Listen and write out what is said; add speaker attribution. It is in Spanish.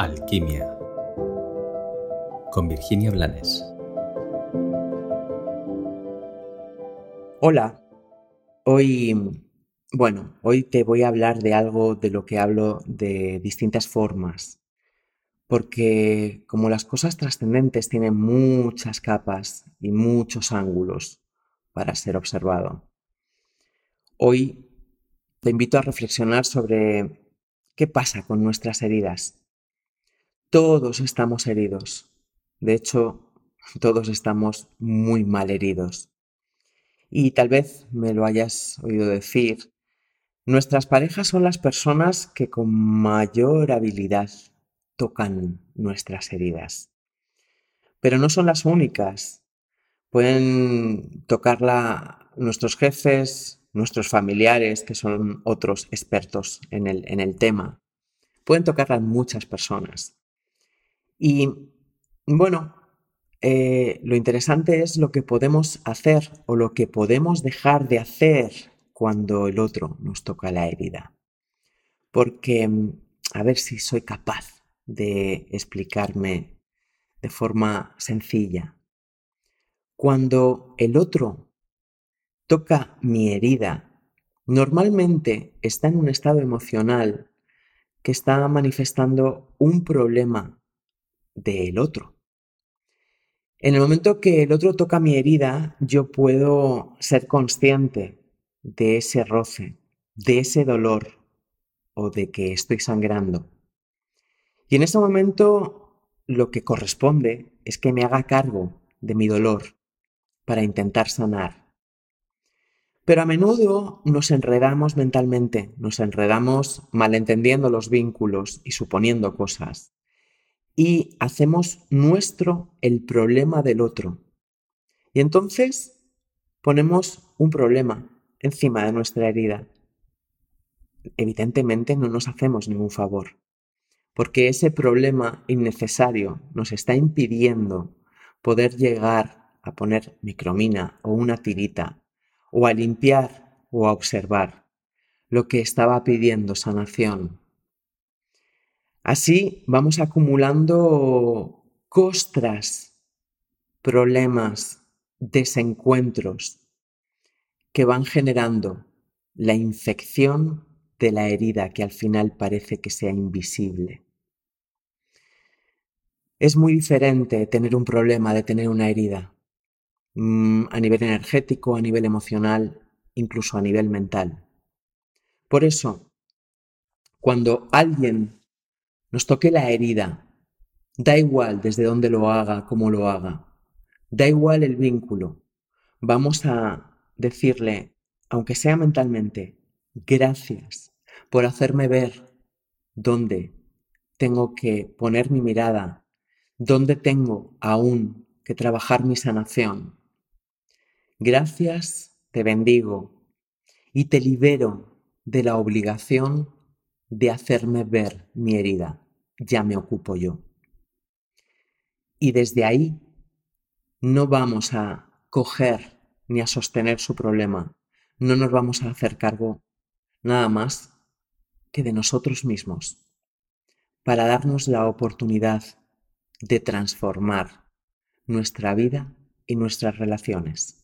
Speaker 1: Alquimia con Virginia Blanes.
Speaker 2: Hola, hoy, bueno, hoy te voy a hablar de algo de lo que hablo de distintas formas, porque como las cosas trascendentes tienen muchas capas y muchos ángulos para ser observado, hoy te invito a reflexionar sobre qué pasa con nuestras heridas todos estamos heridos. De hecho, todos estamos muy mal heridos. Y tal vez me lo hayas oído decir, nuestras parejas son las personas que con mayor habilidad tocan nuestras heridas. Pero no son las únicas. Pueden tocarla nuestros jefes, nuestros familiares, que son otros expertos en el, tema. Pueden tocarla muchas personas. Y bueno, eh, lo interesante es lo que podemos hacer o lo que podemos dejar de hacer cuando el otro nos toca la herida. Porque, mm, a ver si soy capaz de explicarme de forma sencilla. Cuando el otro toca mi herida, normalmente está en un estado emocional que está manifestando un problema del otro. En el momento que el otro toca mi herida, yo puedo ser consciente de ese roce, de ese dolor o de que estoy sangrando. Y en ese momento lo que corresponde es que me haga cargo de mi dolor para intentar sanar. Pero a menudo nos enredamos mentalmente, nos enredamos malentendiendo los vínculos y suponiendo cosas y hacemos nuestro el problema del otro. Y entonces ponemos un problema encima de nuestra herida. Evidentemente no nos hacemos ningún favor, porque ese problema innecesario nos está impidiendo poder llegar a poner micromina o una tirita, o a limpiar o a observar lo que estaba pidiendo sanación Así vamos acumulando costras, problemas, desencuentros que van generando la infección de la herida que al final parece que sea invisible. Es muy diferente tener un problema de tener una herida, mm, a nivel energético, a nivel emocional, incluso a nivel mental. Por eso, cuando alguien nos toque la herida. Da igual desde dónde lo haga, cómo lo haga. Da igual el vínculo. Vamos a decirle, aunque sea mentalmente, gracias por hacerme ver dónde tengo que poner mi mirada, dónde tengo aún que trabajar mi sanación. Gracias, te bendigo y te libero de la obligación de hacerme ver mi herida, ya me ocupo yo. Y desde ahí no vamos a coger ni a sostener su problema, no nos vamos a hacer cargo nada más que de nosotros mismos, para darnos la oportunidad de transformar nuestra vida y nuestras relaciones.